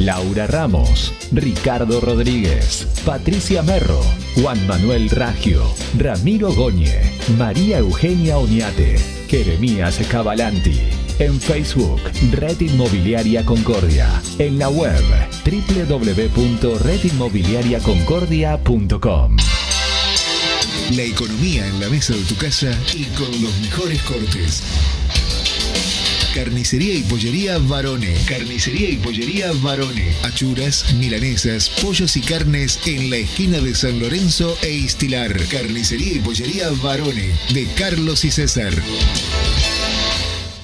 Laura Ramos, Ricardo Rodríguez, Patricia Merro, Juan Manuel Raggio, Ramiro Goñe, María Eugenia Oñate, Jeremías Cavalanti. En Facebook, Red Inmobiliaria Concordia. En la web, www.redinmobiliariaconcordia.com. La economía en la mesa de tu casa y con los mejores cortes. Carnicería y pollería Varone. Carnicería y pollería Varone. Achuras, milanesas, pollos y carnes en la esquina de San Lorenzo e Istilar. Carnicería y pollería Varone. De Carlos y César.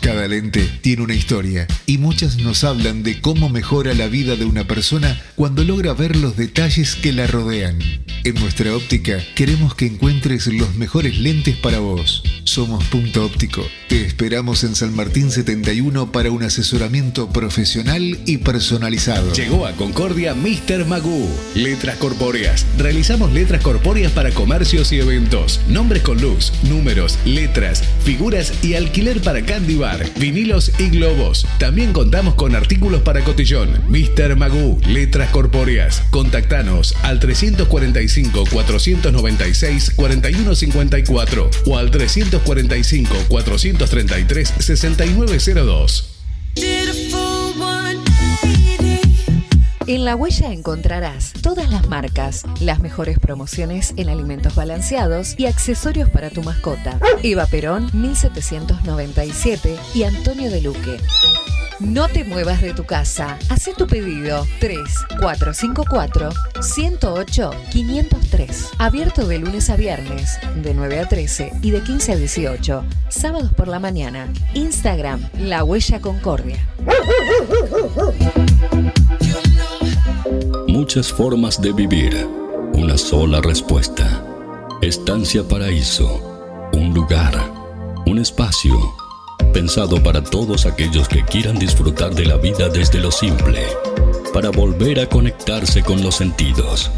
Cada lente tiene una historia y muchas nos hablan de cómo mejora la vida de una persona cuando logra ver los detalles que la rodean. En nuestra óptica queremos que encuentres los mejores lentes para vos. Somos Punto Óptico. Te esperamos en San Martín 71 para un asesoramiento profesional y personalizado. Llegó a Concordia Mr. Magoo. Letras corpóreas. Realizamos letras corpóreas para comercios y eventos. Nombres con luz, números, letras, figuras y alquiler para candy bar, vinilos y globos. También contamos con artículos para cotillón. Mr. Magoo. Letras corpóreas. Contactanos al 345 496 4154 o al 345 433 6902. En La Huella encontrarás todas las marcas, las mejores promociones en alimentos balanceados y accesorios para tu mascota. Eva Perón, 1797 y Antonio de Luque. No te muevas de tu casa. Haz tu pedido 3454 108 503. Abierto de lunes a viernes, de 9 a 13 y de 15 a 18. Sábados por la mañana. Instagram La Huella Concordia. Muchas formas de vivir. Una sola respuesta. Estancia Paraíso. Un lugar. Un espacio. Pensado para todos aquellos que quieran disfrutar de la vida desde lo simple. Para volver a conectarse con los sentidos.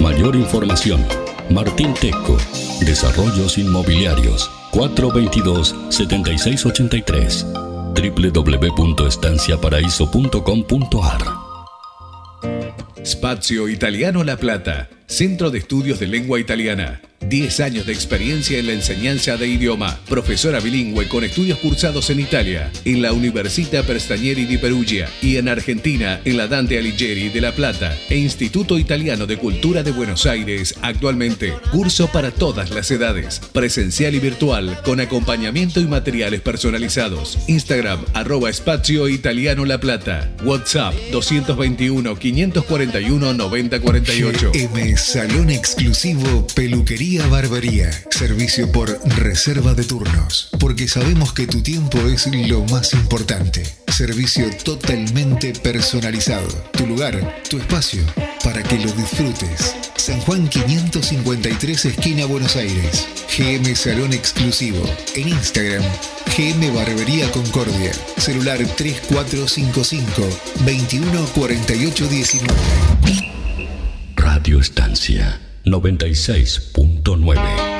Mayor información. Martín Teco. Desarrollos Inmobiliarios. 422-7683. www.estanciaparaíso.com.ar Spazio Italiano La Plata, Centro de Estudios de Lengua Italiana. 10 años de experiencia en la enseñanza de idioma. Profesora bilingüe con estudios cursados en Italia, en la Università Prestagneri di Perugia y en Argentina, en la Dante Alighieri de La Plata e Instituto Italiano de Cultura de Buenos Aires. Actualmente, curso para todas las edades, presencial y virtual, con acompañamiento y materiales personalizados. Instagram, arroba Spazio Italiano La Plata. WhatsApp, 221 541 9048. GM Salón Exclusivo Peluquería Barbería. Servicio por reserva de turnos. Porque sabemos que tu tiempo es lo más importante. Servicio totalmente personalizado. Tu lugar, tu espacio, para que lo disfrutes. San Juan 553 esquina Buenos Aires. GM Salón Exclusivo. En Instagram, GM Barbería Concordia. Celular 3455 214819. Radio Estancia 96.9.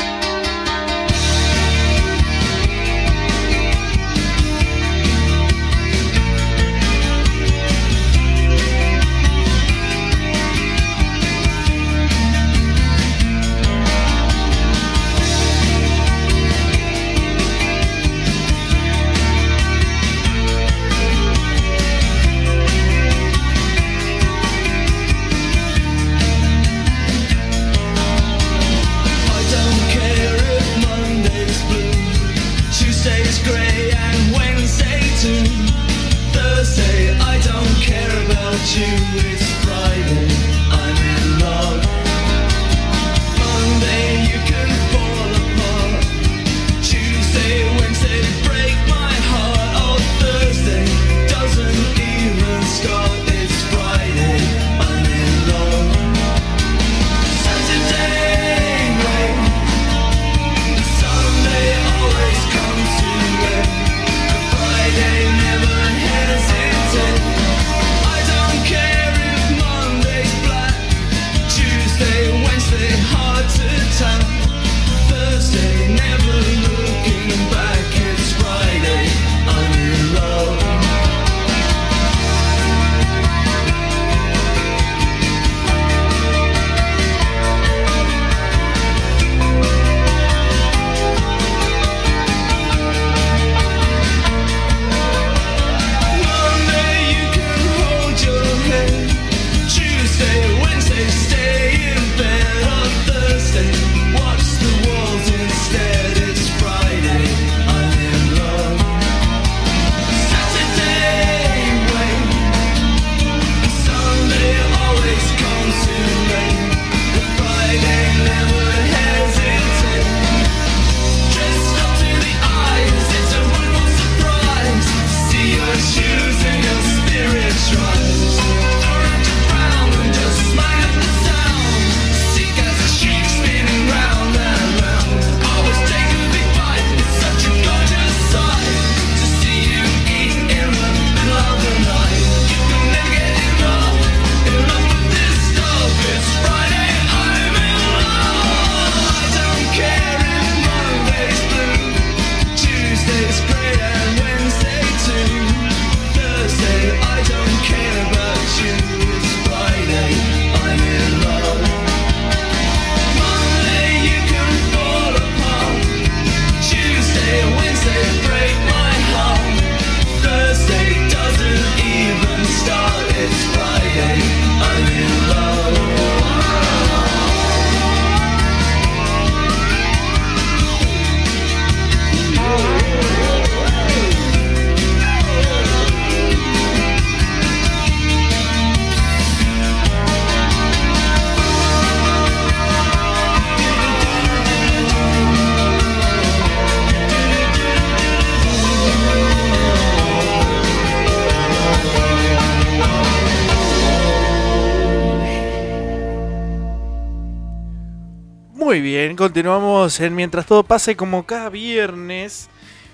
bien, continuamos en Mientras todo pasa y como cada viernes,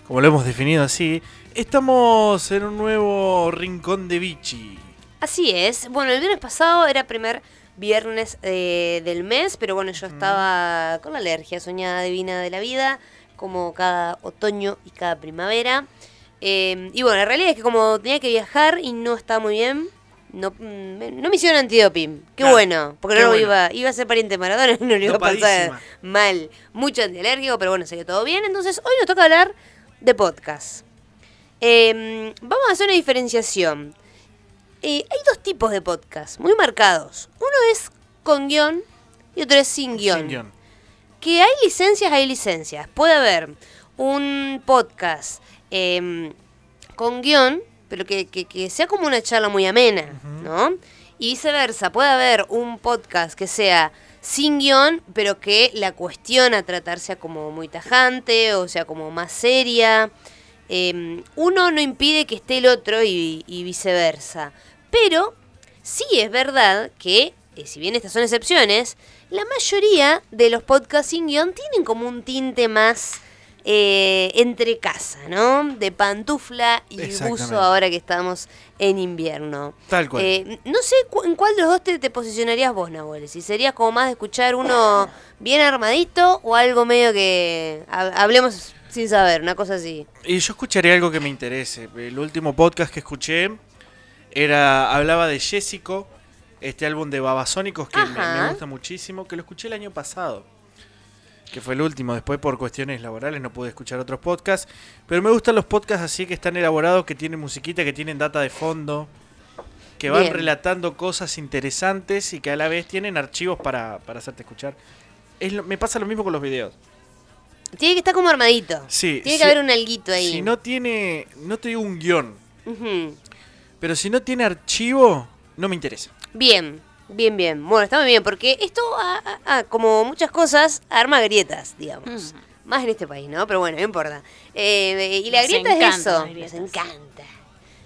como lo hemos definido así, estamos en un nuevo rincón de Vichy. Así es. Bueno, el viernes pasado era primer viernes eh, del mes, pero bueno, yo estaba con la alergia soñada divina de la vida, como cada otoño y cada primavera. Eh, y bueno, la realidad es que como tenía que viajar y no estaba muy bien, no, no me hicieron antidoping. Qué Claro, bueno, porque qué no bueno. iba, iba a ser pariente de Maradona y no le iba a pasar mal. Mucho antialérgico, pero bueno, salió todo bien. Entonces, hoy nos toca hablar de podcast. Eh, vamos a hacer una diferenciación. Eh, hay dos tipos de podcast muy marcados. Uno es con guion y otro es sin guion. Sin guion. Que hay licencias, hay licencias. Puede haber un podcast em, con guion, pero que, que- que sea como una charla muy amena, ¿no? Y viceversa, puede haber un podcast que sea sin guion, pero que la cuestión a tratar sea como muy tajante, o sea como más seria. Em, uno no impide que esté el otro y, y viceversa. Pero sí es verdad que, eh, si bien estas son excepciones, la mayoría de los podcasts sin guion tienen como un tinte más eh, entre casa, ¿no? De pantufla y buzo ahora que estamos en invierno. Tal cual. Eh, no sé cu- en cuál de los dos te, te posicionarías vos, Nahuel. Si serías como más de escuchar uno bien armadito o algo medio que ha- hablemos sin saber, una cosa así. Y yo escucharé algo que me interese. El último podcast que escuché era hablaba de Jessico, este álbum de Babasónicos que me, me gusta muchísimo, que lo escuché el año pasado. Que fue el último, después por cuestiones laborales no pude escuchar otros podcasts. Pero me gustan los podcasts así que están elaborados, que tienen musiquita, que tienen data de fondo, que van Bien. relatando cosas interesantes y que a la vez tienen archivos para, para hacerte escuchar. Es lo- me pasa lo mismo con los videos. Tiene que estar como armadito. Sí, Tiene si- que haber un alguito ahí. Si no tiene, no te digo un guion, pero si no tiene archivo, no me interesa. Bien, bien, bien. Bueno, está muy bien, porque esto, ah, ah, ah, como muchas cosas, arma grietas, digamos. Más en este país, ¿no? Pero bueno, no importa. Eh, y la Nos grieta es eso. Nos encanta.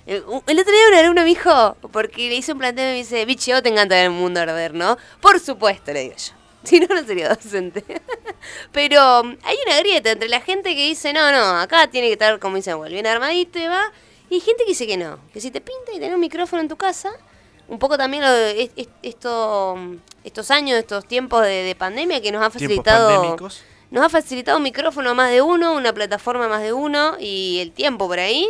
Eh, El otro día un alumno me dijo, porque le hice un planteo y me dice, vos te encanta ver el mundo arder, ¿no? Por supuesto, le digo yo. Si no, no sería docente. Pero um, hay una grieta entre la gente que dice, no, no, acá tiene que estar, como dicen, bien armadito y va. Y hay gente que dice que no. Que si te pinta y tenés un micrófono en tu casa, un poco también lo de es- es- esto, estos años, estos tiempos de, de pandemia que nos Tiempos facilitado nos ha facilitado un micrófono a más de uno, una plataforma a más de uno y el tiempo por ahí.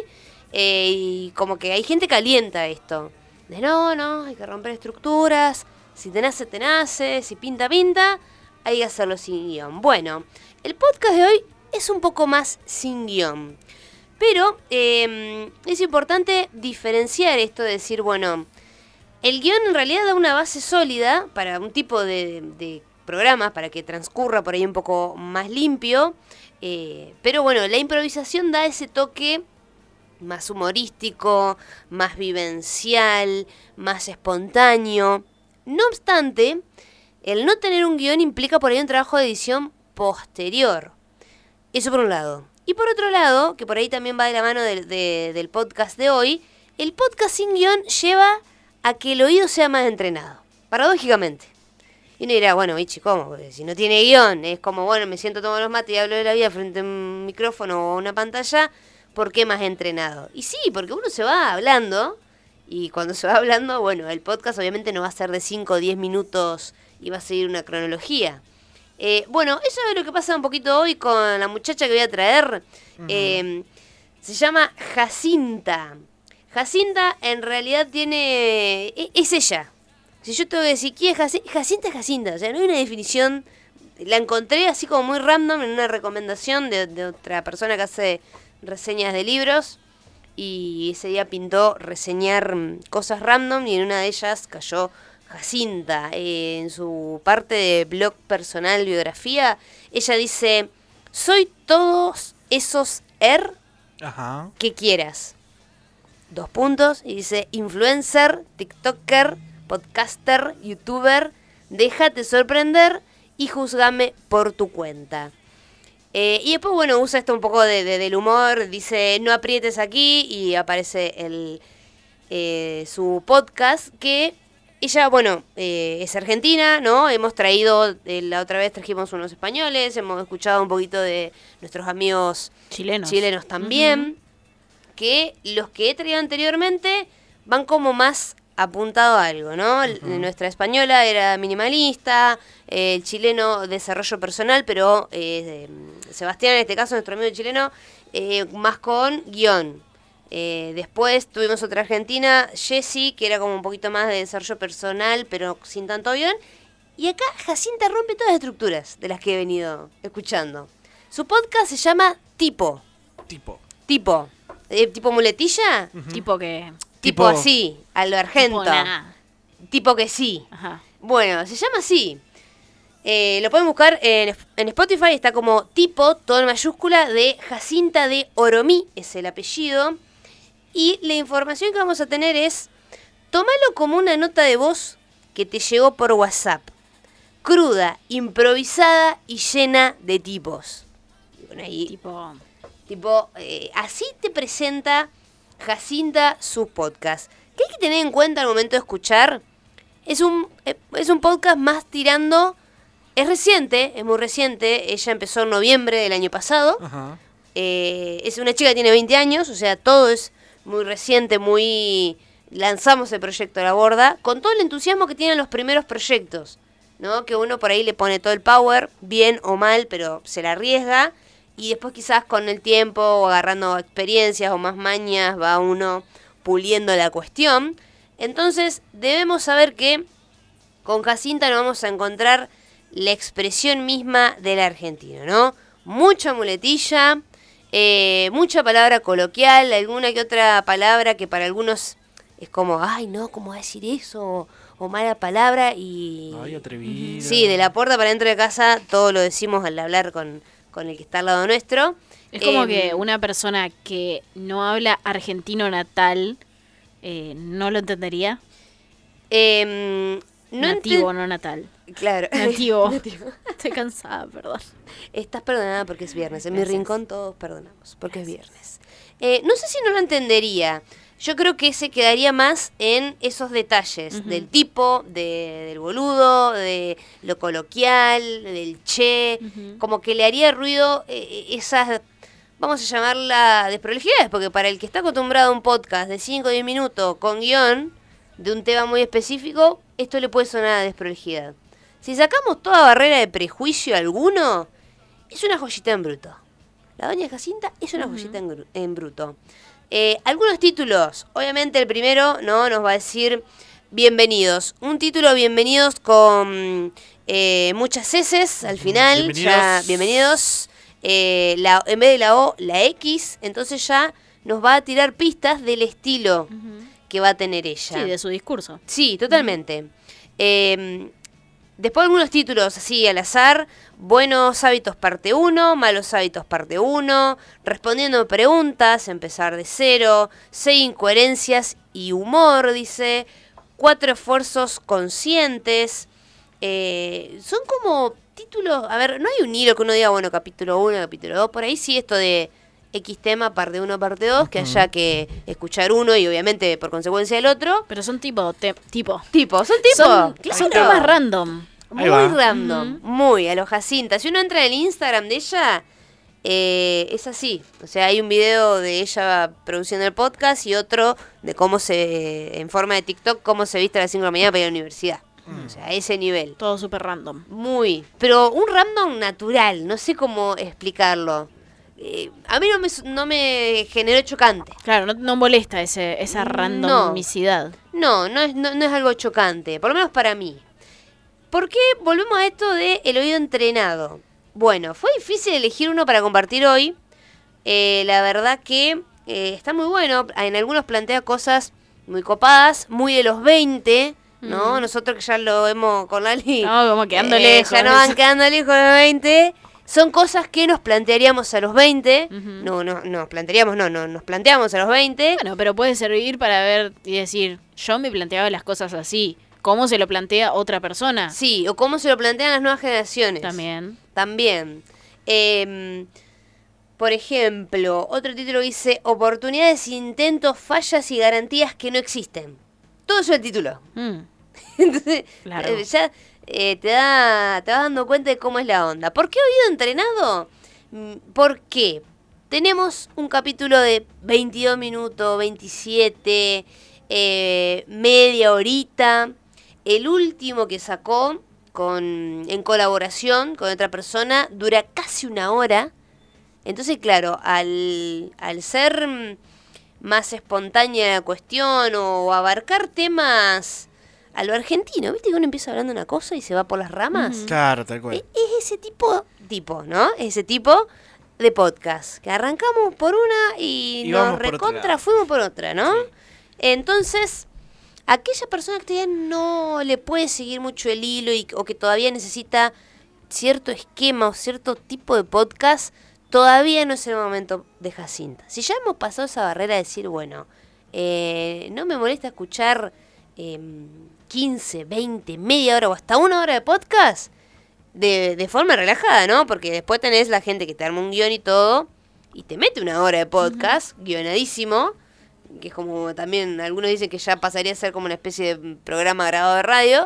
Eh, y como que hay gente que alienta esto. De no, no, hay que romper estructuras. Si te nace, te nace. Si pinta, pinta. Hay que hacerlo sin guion. Bueno, el podcast de hoy es un poco más sin guion. Pero eh, es importante diferenciar esto de decir, bueno, el guion en realidad da una base sólida para un tipo de, programas, para que transcurra por ahí un poco más limpio. eh, pero bueno, la improvisación da ese toque más humorístico, más vivencial, más espontáneo. No obstante, el no tener un guion implica por ahí un trabajo de edición posterior. Eso por un lado. Y por otro lado, que por ahí también va de la mano de- del podcast de hoy, el podcast sin guion lleva a que el oído sea más entrenado. Paradójicamente. Y uno dirá, bueno, Vichy, ¿cómo? Porque si no tiene guion, es como, bueno, me siento todos los mates y hablo de la vida frente a un micrófono o a una pantalla, ¿por qué más entrenado? Y sí, porque uno se va hablando, y cuando se va hablando, bueno, el podcast obviamente no va a ser de 5 o 10 minutos y va a seguir una cronología. Eh, bueno, eso es lo que pasa un poquito hoy con la muchacha que voy a traer. Eh, se llama Jacinta. Jacinta en realidad tiene... e- Es ella. Si yo tengo que decir quién es Jacinta, Jacinta es Jacinta. O sea, no hay una definición. La encontré así como muy random en una recomendación de, de otra persona que hace reseñas de libros. Y ese día pintó reseñar mm, cosas random y en una de ellas cayó Jacinta. Eh, en su parte de blog personal, biografía, ella dice, soy todos esos er Ajá. que quieras. Dos puntos. Y dice, influencer, TikToker, podcaster, youtuber, déjate sorprender y juzgame por tu cuenta. Eh, y después, bueno, usa esto un poco de, de- del humor, dice, no aprietes aquí y aparece el, eh, su podcast que Ella, bueno, eh, es argentina, ¿no? Hemos traído, eh, la otra vez trajimos unos españoles, hemos escuchado un poquito de nuestros amigos Chilenos. chilenos también, que los que he traído anteriormente van como más apuntado a algo, ¿no? Nuestra española era minimalista, eh, el chileno desarrollo personal, pero eh, Sebastián, en este caso, nuestro amigo chileno, eh, más con guion. Después tuvimos otra argentina, Jessie, que era como un poquito más de desarrollo personal, pero sin tanto guion. Y acá Jacinta rompe todas las estructuras de las que he venido escuchando. Su podcast se llama Tipo. Tipo. Tipo. Eh, ¿Tipo muletilla? Tipo que. Tipo, Tipo- así, a lo argento. Tipo. Tipo que sí. Ajá. Bueno, se llama así. Eh, lo pueden buscar en, en Spotify, está como tipo, todo en mayúscula, de Jacinta de Oromí, es el apellido. Y la información que vamos a tener es, tómalo como una nota de voz que te llegó por WhatsApp. Cruda, improvisada y llena de tipos. Y bueno, ahí Tipo. Tipo, eh, así te presenta Jacinta su podcast. ¿Qué hay que tener en cuenta al momento de escuchar? Es un, eh, es un podcast más tirando... Es reciente, es muy reciente. Ella empezó en noviembre del año pasado. Ajá. Eh, es una chica que tiene 20 años, o sea, todo es muy reciente, muy... Lanzamos el proyecto a la borda, con todo el entusiasmo que tienen los primeros proyectos, ¿no? Que uno por ahí le pone todo el power, bien o mal, pero se la arriesga, y después quizás con el tiempo o agarrando experiencias o más mañas va uno puliendo la cuestión. Entonces debemos saber que con Jacinta nos vamos a encontrar la expresión misma del argentino, ¿no? Mucha muletilla, eh, mucha palabra coloquial, alguna que otra palabra que para algunos es como, ay, no, ¿cómo va a decir eso? O, mala palabra y... Ay, atrevida. Sí, de la puerta para dentro de casa todo lo decimos al hablar con, con el que está al lado nuestro. Es como Em, que una persona que no habla argentino natal eh, no lo entendería. em, no Nativo, enten- no natal. Claro. Nativo. Estoy cansada, perdón. Estás perdonada porque es viernes. En mi rincón todos perdonamos porque es viernes. Eh, no sé si no lo entendería. Yo creo que se quedaría más en esos detalles del tipo, de, del boludo, de lo coloquial, del che. Como que le haría ruido eh, esas, vamos a llamarla desprolijidades, porque para el que está acostumbrado a un podcast de 5 o 10 minutos con guion de un tema muy específico, esto le puede sonar a desprolijidad. Si sacamos toda barrera de prejuicio alguno, es una joyita en bruto. La doña Jacinta es una joyita en, en bruto. Eh, algunos títulos. Obviamente el primero no nos va a decir bienvenidos. Un título bienvenidos con eh, muchas heces al final. Bienvenidos. Ya, bienvenidos. Eh, la, en vez de la O, la X. Entonces ya nos va a tirar pistas del estilo que va a tener ella. Sí, de su discurso. Sí, totalmente. Eh, después algunos títulos así al azar. Buenos hábitos parte 1, malos hábitos parte 1, respondiendo preguntas, empezar de cero, seis incoherencias y humor, dice, cuatro esfuerzos conscientes. Eh, son como títulos, a ver, no hay un hilo que uno diga, bueno, capítulo 1, capítulo 2, por ahí sí esto de X tema, parte 1, parte 2, que haya que escuchar uno y obviamente por consecuencia el otro. Pero son tipo. te- tipo. Tipo, son tipo. Son, claro. son temas random. Muy random, muy a lo Jacinta. Si uno entra en el Instagram de ella, eh, es así. O sea, hay un video de ella produciendo el podcast y otro de cómo se, en forma de TikTok, cómo se viste a las 5 de la mañana para ir a la universidad. O sea, a ese nivel. Todo súper random. Muy. Pero un random natural, no sé cómo explicarlo. Eh, a mí no me, no me generó chocante. Claro, no, no molesta ese, esa randomicidad. No, no es, no, no es algo chocante, por lo menos para mí. ¿Por qué volvemos a esto de el oído entrenado? Bueno, fue difícil elegir uno para compartir hoy. Eh, la verdad que eh, está muy bueno. En algunos plantea cosas muy copadas, muy de los 20, ¿no? Nosotros que ya lo vemos con Lali. No, como quedando eh, lejos. Ya no van quedando lejos de los 20. Son cosas que nos plantearíamos a los 20. Ujú. No, no, nos plantearíamos, no, no, nos planteamos a los 20. Bueno, pero puede servir para ver y decir, yo me planteaba las cosas así. ¿Cómo se lo plantea otra persona? Sí, o cómo se lo plantean las nuevas generaciones. También. También. Em, por ejemplo, otro título dice Oportunidades, intentos, fallas y garantías que no existen. Todo eso es el título. Mm. Entonces, Claro. eh, ya eh, te, da, te vas dando cuenta de cómo es la onda. ¿Por qué oído entrenado? Mm, Porque tenemos un capítulo de 22 minutos, 27, eh, media horita. El último que sacó con, en colaboración con otra persona dura casi una hora. Entonces, claro, al, al ser mm, más espontánea la cuestión o abarcar temas a lo argentino, ¿viste? Que uno empieza hablando una cosa y se va por las ramas. Claro, tal cual. E- Es ese tipo, tipo, ¿no? Ese tipo de podcast. Que arrancamos por una y, Y nos recontra fuimos por otra, ¿no? Sí. Entonces, aquella persona que todavía no le puede seguir mucho el hilo y, o que todavía necesita cierto esquema o cierto tipo de podcast, todavía no es el momento de Jacinta. Si ya hemos pasado esa barrera de decir, bueno, eh, no me molesta escuchar eh, 15, 20, media hora o hasta una hora de podcast, de, de forma relajada, ¿no? Porque después tenés la gente que te arma un guion y todo, y te mete una hora de podcast, guionadísimo, que es como también algunos dicen que ya pasaría a ser como una especie de programa grabado de radio.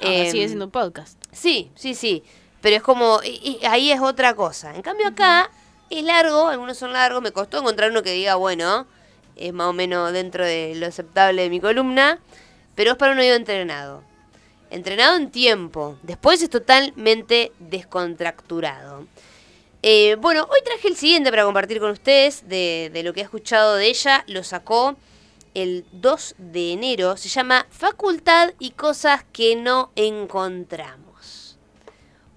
Ahora Em, sigue siendo un podcast. Sí, sí, sí. Pero es como, y- y ahí es otra cosa. En cambio acá es largo, algunos son largos, me costó encontrar uno que diga, bueno, es más o menos dentro de lo aceptable de mi columna, pero es para un oído entrenado. Entrenado en tiempo, después es totalmente descontracturado. Eh, bueno, hoy traje el siguiente para compartir con ustedes de, de lo que he escuchado de ella. Lo sacó el 2 de enero. Se llama Facultad y cosas que no encontramos.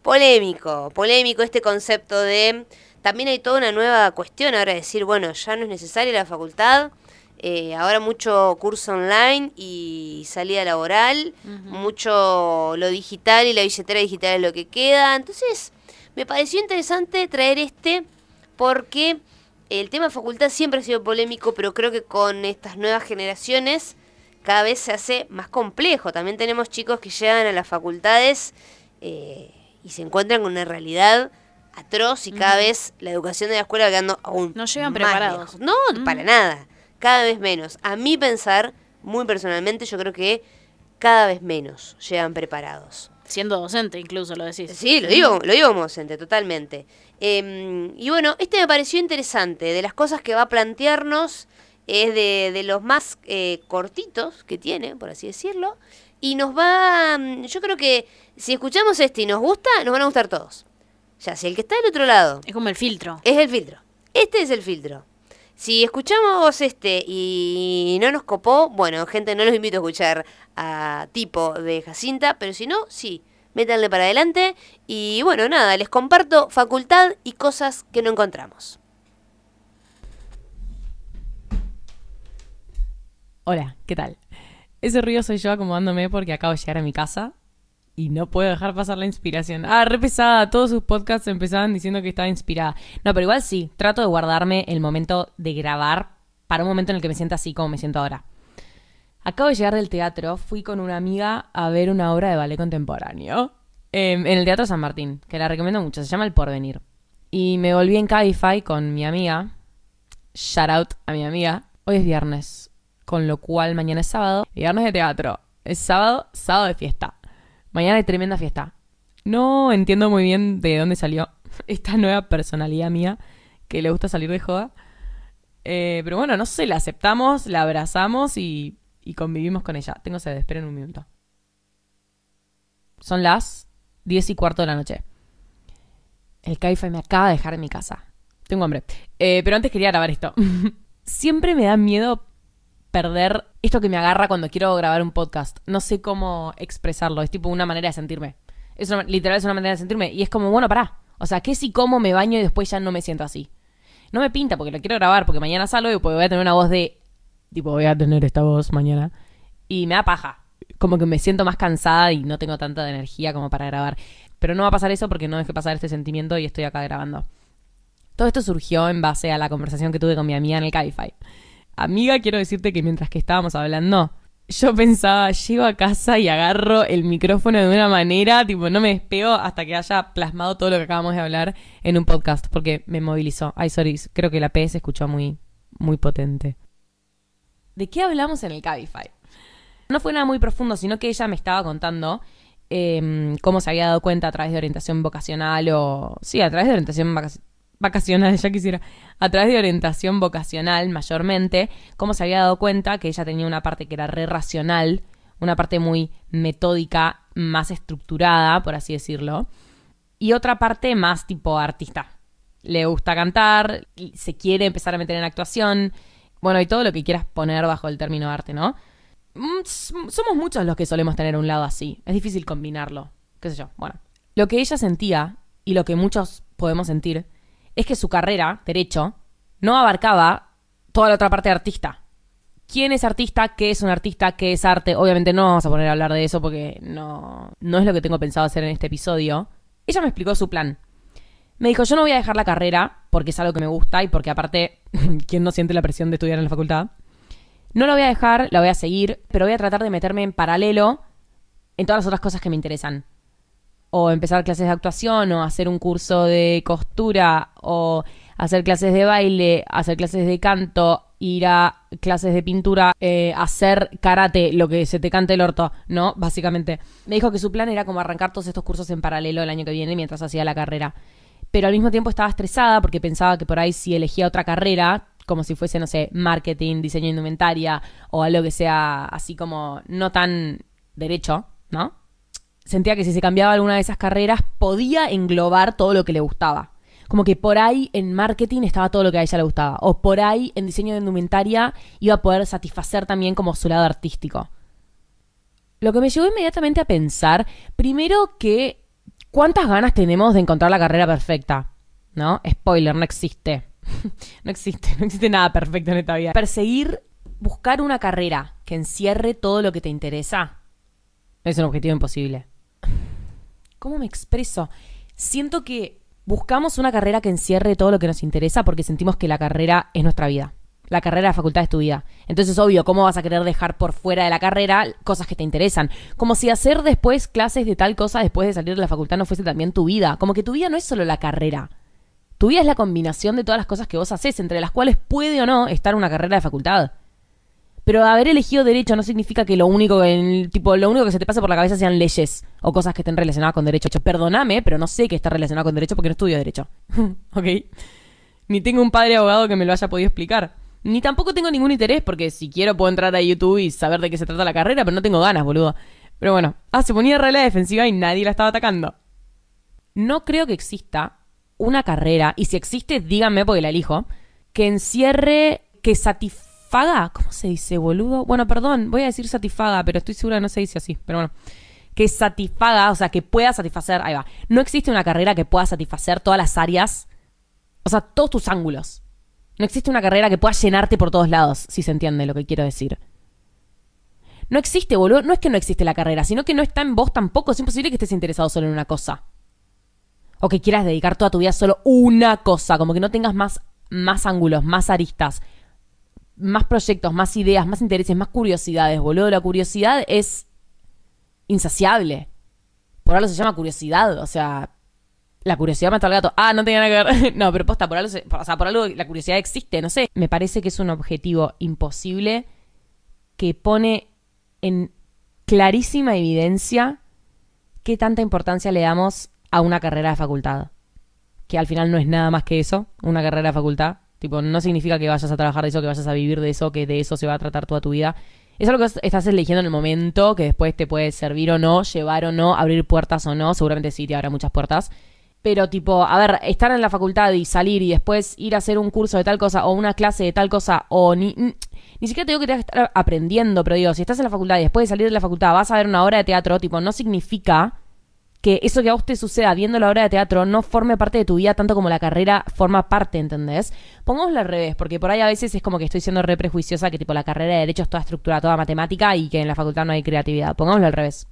Polémico, polémico este concepto de... También hay toda una nueva cuestión ahora de decir, bueno, ya no es necesaria la facultad. Eh, ahora mucho curso online y salida laboral, mucho lo digital y la billetera digital es lo que queda. Entonces, me pareció interesante traer este porque el tema facultad siempre ha sido polémico, pero creo que con estas nuevas generaciones cada vez se hace más complejo. También tenemos chicos que llegan a las facultades eh, y se encuentran con una realidad atroz y cada vez la educación de la escuela va quedando aún No llegan más preparados. lejos. No, para nada. Cada vez menos. A mi pensar, muy personalmente, yo creo que cada vez menos llegan preparados. Siendo docente incluso, lo decís. Sí, lo digo, lo digo como docente, totalmente. Eh, y bueno, este me pareció interesante. De las cosas que va a plantearnos, es de, de los más eh, cortitos que tiene, por así decirlo. Y nos va. mm, Yo creo que si escuchamos este y nos gusta, nos van a gustar todos. Ya, si el que está del otro lado Es como el filtro. es el filtro. Este es el filtro. Si escuchamos este y no nos copó, bueno, gente, no los invito a escuchar a tipo de Jacinta, pero si no, sí, métanle para adelante. Y bueno, nada, les comparto facultad y cosas que no encontramos. Hola, ¿qué tal? Ese ruido soy yo acomodándome porque acabo de llegar a mi casa y no puedo dejar pasar la inspiración. Ah, re pesada. Todos sus podcasts empezaban diciendo que estaba inspirada. No, pero igual sí. Trato de guardarme el momento de grabar para un momento en el que me sienta así como me siento ahora. Acabo de llegar del teatro. Fui con una amiga a ver una obra de ballet contemporáneo eh, en el Teatro San Martín, que la recomiendo mucho. Se llama El Porvenir. Y me volví en Cabify con mi amiga. Shout out a mi amiga. Hoy es viernes, con lo cual mañana es sábado. Viernes de teatro. Es sábado, sábado de fiesta. Mañana hay tremenda fiesta. No entiendo muy bien de dónde salió esta nueva personalidad mía que le gusta salir de joda. Eh, pero bueno, no sé, la aceptamos, la abrazamos y, y convivimos con ella. Tengo sed, esperen un minuto. Son las 10 y cuarto de la noche. El Cabify me acaba de dejar en mi casa. Tengo hambre. Eh, pero antes quería grabar esto. Siempre me da miedo perder esto que me agarra cuando quiero grabar un podcast. No sé cómo expresarlo. Es tipo una manera de sentirme. Es una- literal es una manera de sentirme. Y es como, bueno, pará. O sea, ¿qué si como me baño y después ya no me siento así? No me pinta porque lo quiero grabar, porque mañana salgo y pues voy a tener una voz de... Tipo, voy a tener esta voz mañana. Y me da paja. Como que me siento más cansada y no tengo tanta energía como para grabar. Pero no va a pasar eso porque no dejé pasar este sentimiento y estoy acá grabando. Todo esto surgió en base a la conversación que tuve con mi amiga en el Cabify. Amiga, quiero decirte que mientras que estábamos hablando, yo pensaba, llego a casa y agarro el micrófono de una manera, tipo, no me despego hasta que haya plasmado todo lo que acabamos de hablar en un podcast, porque me movilizó. Ay, sorry, creo que la P se escuchó muy, muy potente. ¿De qué hablamos en el Cabify? No fue nada muy profundo, sino que ella me estaba contando eh, cómo se había dado cuenta a través de orientación vocacional o... Sí, a través de orientación vacacional, ya quisiera. A través de orientación vocacional, mayormente, cómo se había dado cuenta que ella tenía una parte que era re racional, una parte muy metódica, más estructurada, por así decirlo, y otra parte más tipo artista. Le gusta cantar, se quiere empezar a meter en actuación, bueno, y todo lo que quieras poner bajo el término arte, ¿no? Mm, Somos muchos los que solemos tener un lado así. Es difícil combinarlo. ¿Qué sé yo? Bueno. Lo que ella sentía, y lo que muchos podemos sentir, es que su carrera, derecho, no abarcaba toda la otra parte de artista. ¿Quién es artista? ¿Qué es un artista? ¿Qué es arte? Obviamente no vamos a poner a hablar de eso porque no, no es lo que tengo pensado hacer en este episodio. Ella me explicó su plan. Me dijo, yo no voy a dejar la carrera porque es algo que me gusta y porque aparte, ¿quién no siente la presión de estudiar en la facultad? No la voy a dejar, la voy a seguir, pero voy a tratar de meterme en paralelo en todas las otras cosas que me interesan. O empezar clases de actuación, o hacer un curso de costura, o hacer clases de baile, hacer clases de canto, ir a clases de pintura, eh, hacer karate, lo que se te cante el orto, ¿no? Básicamente. Me dijo que su plan era como arrancar todos estos cursos en paralelo el año que viene mientras hacía la carrera. Pero al mismo tiempo estaba estresada porque pensaba que por ahí si elegía otra carrera, como si fuese, no sé, marketing, diseño indumentaria, o algo que sea así como no tan derecho, ¿no? Sentía que si se cambiaba alguna de esas carreras podía englobar todo lo que le gustaba. Como que por ahí en marketing estaba todo lo que a ella le gustaba. O por ahí en diseño de indumentaria iba a poder satisfacer también como su lado artístico. Lo que me llevó inmediatamente a pensar, primero que cuántas ganas tenemos de encontrar la carrera perfecta. ¿No? Spoiler, no existe. no existe, no existe nada perfecto en esta vida. Perseguir, buscar una carrera que encierre todo lo que te interesa es un objetivo imposible. ¿Cómo me expreso? Siento que buscamos una carrera que encierre todo lo que nos interesa porque sentimos que la carrera es nuestra vida. La carrera de facultad es tu vida. Entonces, obvio, ¿cómo vas a querer dejar por fuera de la carrera cosas que te interesan? Como si hacer después clases de tal cosa después de salir de la facultad no fuese también tu vida. Como que tu vida no es solo la carrera. Tu vida es la combinación de todas las cosas que vos haces, entre las cuales puede o no estar una carrera de facultad. Pero haber elegido derecho no significa que lo único que, tipo, lo único que se te pase por la cabeza sean leyes o cosas que estén relacionadas con derecho. Perdóname, pero no sé que está relacionado con derecho porque no estudio derecho. ¿Ok? Ni tengo un padre abogado que me lo haya podido explicar. Ni tampoco tengo ningún interés porque si quiero puedo entrar a YouTube y saber de qué se trata la carrera, pero no tengo ganas, boludo. Pero bueno. Ah, se ponía re la defensiva y nadie la estaba atacando. No creo que exista una carrera, y si existe, díganme porque la elijo, que encierre, que satisfaga, ¿cómo se dice, boludo? Bueno, perdón, voy a decir satisfaga, pero estoy segura que no se dice así, pero bueno. Que satisfaga, o sea, que pueda satisfacer, ahí va. No existe una carrera que pueda satisfacer todas las áreas, o sea, todos tus ángulos. No existe una carrera que pueda llenarte por todos lados, si se entiende lo que quiero decir. No existe, boludo. No es que no existe la carrera, sino que no está en vos tampoco. Es imposible que estés interesado solo en una cosa. O que quieras dedicar toda tu vida solo una cosa. Como que no tengas más, más ángulos, más aristas, más proyectos, más ideas, más intereses, más curiosidades, boludo. La curiosidad es insaciable. Por algo se llama curiosidad. O sea, la curiosidad mata al gato. Ah, no tenía nada que ver. no, pero posta, por algo, se- o sea, por algo la curiosidad existe, no sé. Me parece que es un objetivo imposible que pone en clarísima evidencia qué tanta importancia le damos a una carrera de facultad. Que al final no es nada más que eso, una carrera de facultad. Tipo, no significa que vayas a trabajar de eso, que vayas a vivir de eso, que de eso se va a tratar toda tu vida. Es algo que estás eligiendo en el momento, que después te puede servir o no, llevar o no, abrir puertas o no. Seguramente sí te abra muchas puertas. Pero tipo, a ver, estar en la facultad y salir y después ir a hacer un curso de tal cosa o una clase de tal cosa o ni... Ni, siquiera te digo que tengas que estar aprendiendo, pero digo, si estás en la facultad y después de salir de la facultad vas a ver una obra de teatro, tipo, no significa que eso que a vos te suceda viendo la obra de teatro no forme parte de tu vida tanto como la carrera forma parte, ¿entendés? Pongámoslo al revés, porque por ahí a veces es como que estoy siendo re prejuiciosa que tipo la carrera de derecho es toda estructura, toda matemática y que en la facultad no hay creatividad. Pongámoslo al revés.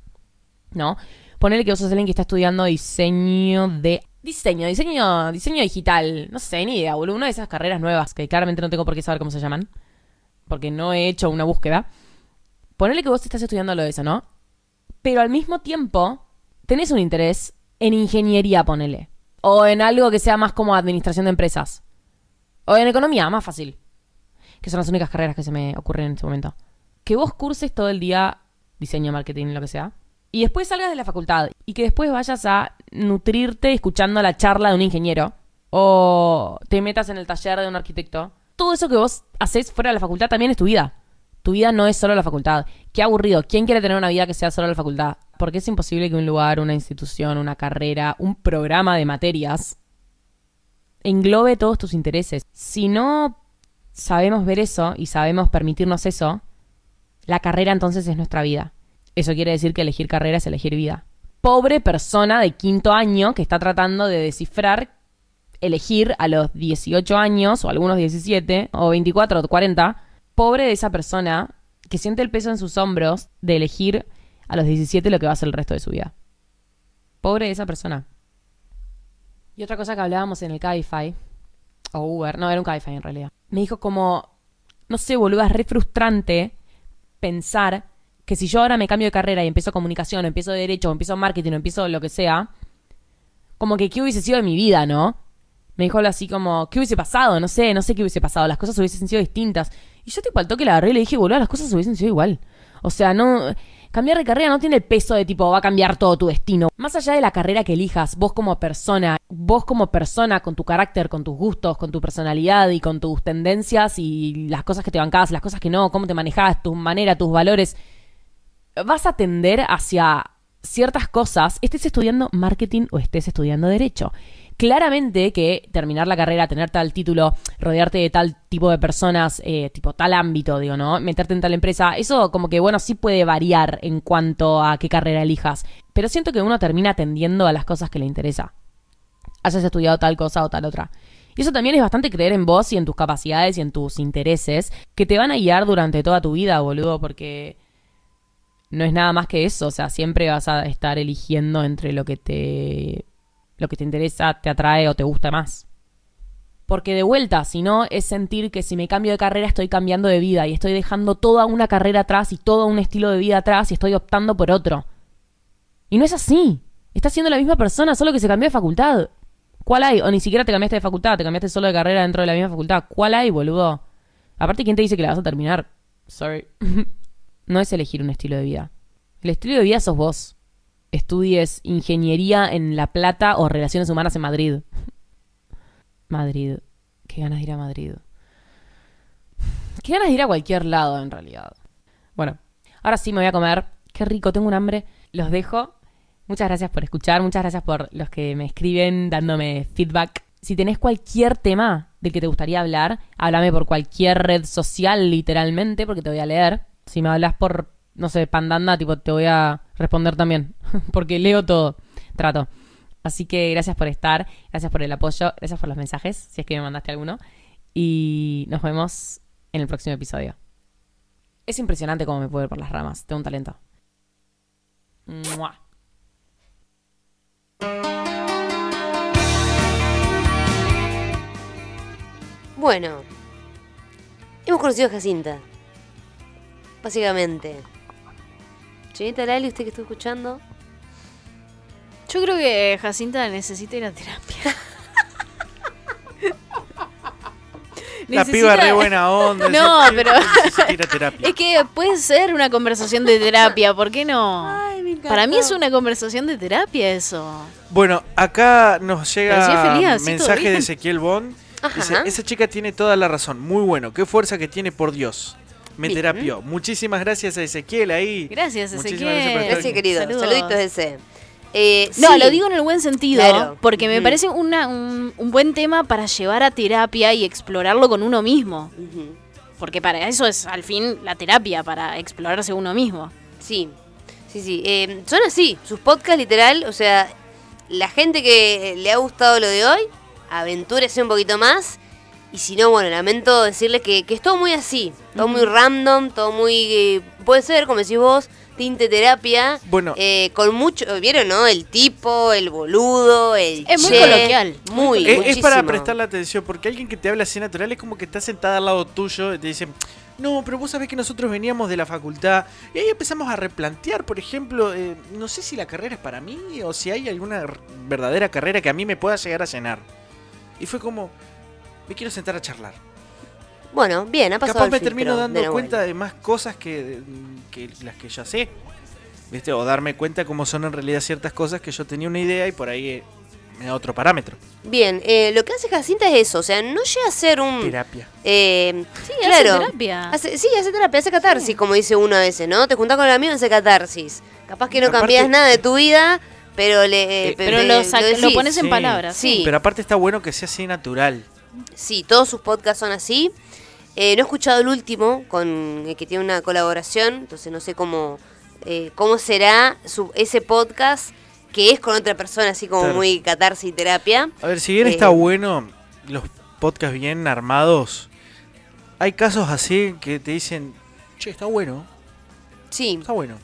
¿No? Ponele que vos sos alguien que está estudiando diseño de... Diseño, diseño, diseño digital. No sé, ni idea, boludo. Una de esas carreras nuevas que claramente no tengo por qué saber cómo se llaman. Porque no he hecho una búsqueda. Ponele que vos estás estudiando lo de eso, ¿no? Pero al mismo tiempo tenés un interés en ingeniería, ponele. O en algo que sea más como administración de empresas. O en economía, más fácil. Que son las únicas carreras que se me ocurren en este momento. Que vos curses todo el día diseño, marketing, lo que sea. Y después salgas de la facultad y que después vayas a nutrirte escuchando la charla de un ingeniero o te metas en el taller de un arquitecto. Todo eso que vos haces fuera de la facultad también es tu vida. Tu vida no es solo la facultad. Qué aburrido. ¿Quién quiere tener una vida que sea solo la facultad? Porque es imposible que un lugar, una institución, una carrera, un programa de materias englobe todos tus intereses. Si no sabemos ver eso y sabemos permitirnos eso, la carrera entonces es nuestra vida. Eso quiere decir que elegir carrera es elegir vida. Pobre persona de quinto año que está tratando de descifrar elegir a los 18 años, o algunos 17, o 24 o 40. Pobre de esa persona que siente el peso en sus hombros de elegir a los 17 lo que va a ser el resto de su vida. Pobre esa persona. Y otra cosa que hablábamos en el Cabify, o Uber, no, era un Cabify en realidad. Me dijo como, no sé, boludo, es re frustrante pensar que si yo ahora me cambio de carrera y empiezo comunicación, o empiezo derecho, o empiezo marketing, o empiezo lo que sea, como que qué hubiese sido de mi vida, ¿no? Me dijo así como, ¿qué hubiese pasado? No sé, no sé qué hubiese pasado, las cosas hubiesen sido distintas. Y yo tipo al toque la agarré y le dije, boludo, las cosas hubiesen sido igual. O sea, no. Cambiar de carrera no tiene el peso de tipo, va a cambiar todo tu destino. Más allá de la carrera que elijas, vos como persona, vos como persona, con tu carácter, con tus gustos, con tu personalidad y con tus tendencias y las cosas que te bancabas, las cosas que no, cómo te manejabas, tu manera, tus valores, vas a tender hacia ciertas cosas, estés estudiando marketing o estés estudiando derecho. Claramente que terminar la carrera, tener tal título, rodearte de tal tipo de personas, eh, tipo tal ámbito, digo, ¿no? Meterte en tal empresa, eso como que, bueno, sí puede variar en cuanto a qué carrera elijas. Pero siento que uno termina atendiendo a las cosas que le interesa. Hayas estudiado tal cosa o tal otra. Y eso también es bastante creer en vos y en tus capacidades y en tus intereses que te van a guiar durante toda tu vida, boludo, porque no es nada más que eso. O sea, siempre vas a estar eligiendo entre lo que te lo que te interesa, te atrae o te gusta más. Porque de vuelta, si no, es sentir que si me cambio de carrera estoy cambiando de vida y estoy dejando toda una carrera atrás y todo un estilo de vida atrás y estoy optando por otro. Y no es así. Estás siendo la misma persona, solo que se cambió de facultad. ¿Cuál hay? O ni siquiera te cambiaste de facultad, te cambiaste solo de carrera dentro de la misma facultad. ¿Cuál hay, boludo? Aparte, ¿quién te dice que la vas a terminar? Sorry. no es elegir un estilo de vida. El estilo de vida sos vos estudies ingeniería en La Plata o relaciones humanas en Madrid. Madrid. Qué ganas de ir a Madrid. Qué ganas de ir a cualquier lado, en realidad. Bueno, ahora sí me voy a comer. Qué rico, tengo un hambre. Los dejo. Muchas gracias por escuchar. Muchas gracias por los que me escriben dándome feedback. Si tenés cualquier tema del que te gustaría hablar, háblame por cualquier red social, literalmente, porque te voy a leer. Si me hablas por, no sé, pandanda, tipo, te voy a responder también, porque leo todo, trato. Así que gracias por estar, gracias por el apoyo, gracias por los mensajes, si es que me mandaste alguno. Y nos vemos en el próximo episodio. Es impresionante cómo me puedo ir por las ramas, tengo un talento. Bueno, hemos conocido a Jacinta. Básicamente. Chinita Lali, usted que está escuchando. Yo creo que Jacinta necesita ir a terapia. La Necesita- piba re buena onda. No, pero necesita ir a terapia. es que puede ser una conversación de terapia, ¿por qué no? Para mí es una conversación de terapia eso. Bueno, acá nos llega todo mensaje de. Ezequiel Bond. Ajá. Dice, esa chica tiene toda la razón. Muy bueno. Qué fuerza que tiene, por Dios. Me Bien. terapió. Muchísimas gracias a Ezequiel ahí. Gracias, Ezequiel. gracias querido. Saludos. Saluditos ese. Eh, No, sí. lo digo en el buen sentido, Claro. porque me Mm. parece una- un, un buen tema para llevar a terapia y explorarlo con uno mismo. Porque para eso es al fin la terapia, para explorarse uno mismo. Sí, sí, sí. Eh, son así, sus podcasts literal, o sea, la gente que le ha gustado lo de hoy, aventúrese un poquito más. Y si no, bueno, lamento decirles que, que es todo muy así, todo muy random, todo muy... eh, puede ser, como decís vos, tinte terapia. Bueno. eh, con mucho, ¿vieron, no? El tipo, el boludo, el Es muy coloquial, muy Es, es para prestarle atención, porque alguien que te habla así natural es como que está sentada al lado tuyo y te dice, no, pero vos sabés que nosotros veníamos de la facultad. Y ahí empezamos a replantear, por ejemplo, eh, no sé si la carrera es para mí o si hay alguna verdadera carrera que a mí me pueda llegar a llenar. Y fue como, me quiero sentar a charlar. Bueno, bien, ha pasado Capaz el me filtro termino dando cuenta de más cosas que, que las que ya sé. ¿viste? O darme cuenta cómo son en realidad ciertas cosas que yo tenía una idea y por ahí eh, me da otro parámetro. Bien, eh, lo que hace Jacinta es eso, o sea, no llega a ser un... Terapia. Eh, Sí, claro. hace terapia. Hace- sí, hace terapia, hace catarsis, como dice uno a veces, ¿no? Te juntás con el amigo y hace catarsis. Capaz que no Aparte- cambias nada de tu vida, pero le... Eh, Pero pe- lo, lo decís. pones en Sí, palabras. sí. Pero aparte está bueno que sea así natural. Sí, todos sus podcasts son así. Eh, no he escuchado el último, con el que tiene una colaboración, entonces no sé cómo, eh, cómo será su, ese podcast que es con otra persona, así como Claro. muy catarsis y terapia. A ver, si bien Eh, está bueno, los podcasts bien armados, hay casos así que te dicen, che, está bueno, Sí, está bueno.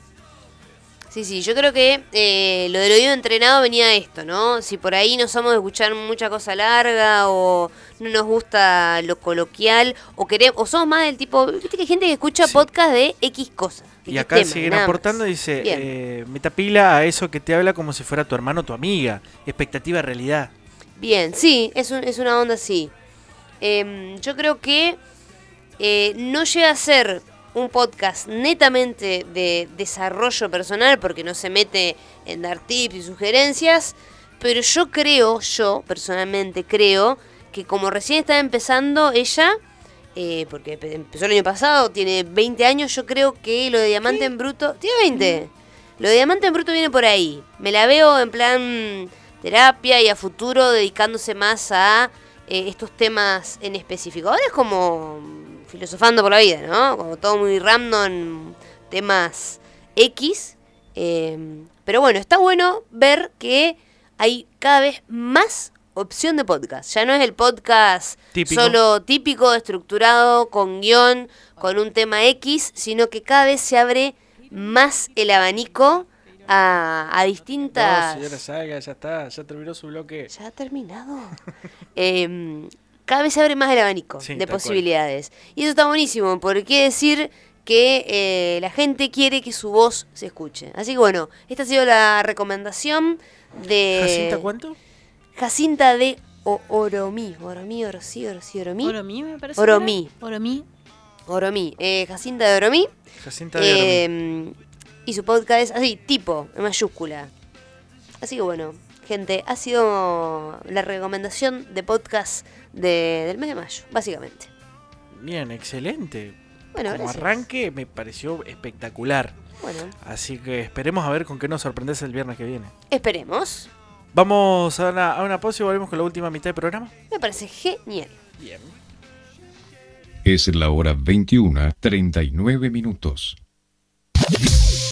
Sí, sí, yo creo que eh, lo del oído entrenado venía esto, ¿no? Si por ahí no somos de escuchar mucha cosa larga o no nos gusta lo coloquial o queremos, o somos más del tipo, viste que hay gente que escucha Sí. podcast de X cosas. Y acá tema, siguen nada más. aportando, dice, eh, metapila a eso que te habla como si fuera tu hermano o tu amiga. Expectativa realidad. Bien, sí, es, un- es una onda así. Em, yo creo que eh, no llega a ser un podcast netamente de desarrollo personal porque no se mete en dar tips y sugerencias, pero yo creo, yo personalmente creo que como recién está empezando ella, eh, porque empe- empezó el año pasado, tiene 20 años, yo creo que lo de Diamante en Bruto, tiene 20. Lo de Diamante en Bruto viene por ahí. Me la veo en plan terapia y a futuro dedicándose más a eh, estos temas en específico. Ahora es como filosofando por la vida, ¿no? Como todo muy random, temas X. eh, pero bueno, está bueno ver que hay cada vez más opción de podcast. Ya no es el podcast Típico. solo típico, estructurado, con guion, con un tema X, sino que cada vez se abre más el abanico a, a distintas... Salga, ya está, ya terminó su bloque. ¿Ya ha terminado? Em, cada vez se abre más el abanico Sí, de cual. posibilidades. Y eso está buenísimo, porque quiere decir que eh, la gente quiere que su voz se escuche. Así que bueno, esta ha sido la recomendación de... ¿Jacinta cuánto? Jacinta de O- Oromí. Oromí, Orosí, Orosí, Oromí. Oromí, me parece. Oromí. Oromí. Oromí. Eh, Jacinta de Oromí. Jacinta de Oromí. Eh, y su podcast es así, tipo, en mayúscula. Así que bueno, gente, ha sido la recomendación de podcast de- del mes de mayo, básicamente. Bien, excelente. Bueno, Como gracias. arranque me pareció espectacular. Bueno, Así que esperemos a ver con qué nos sorprendes el viernes que viene. esperemos. Vamos a una, a una pausa y volvemos con la última mitad del programa. Me parece genial. Bien. Es la hora 21, 39 minutos.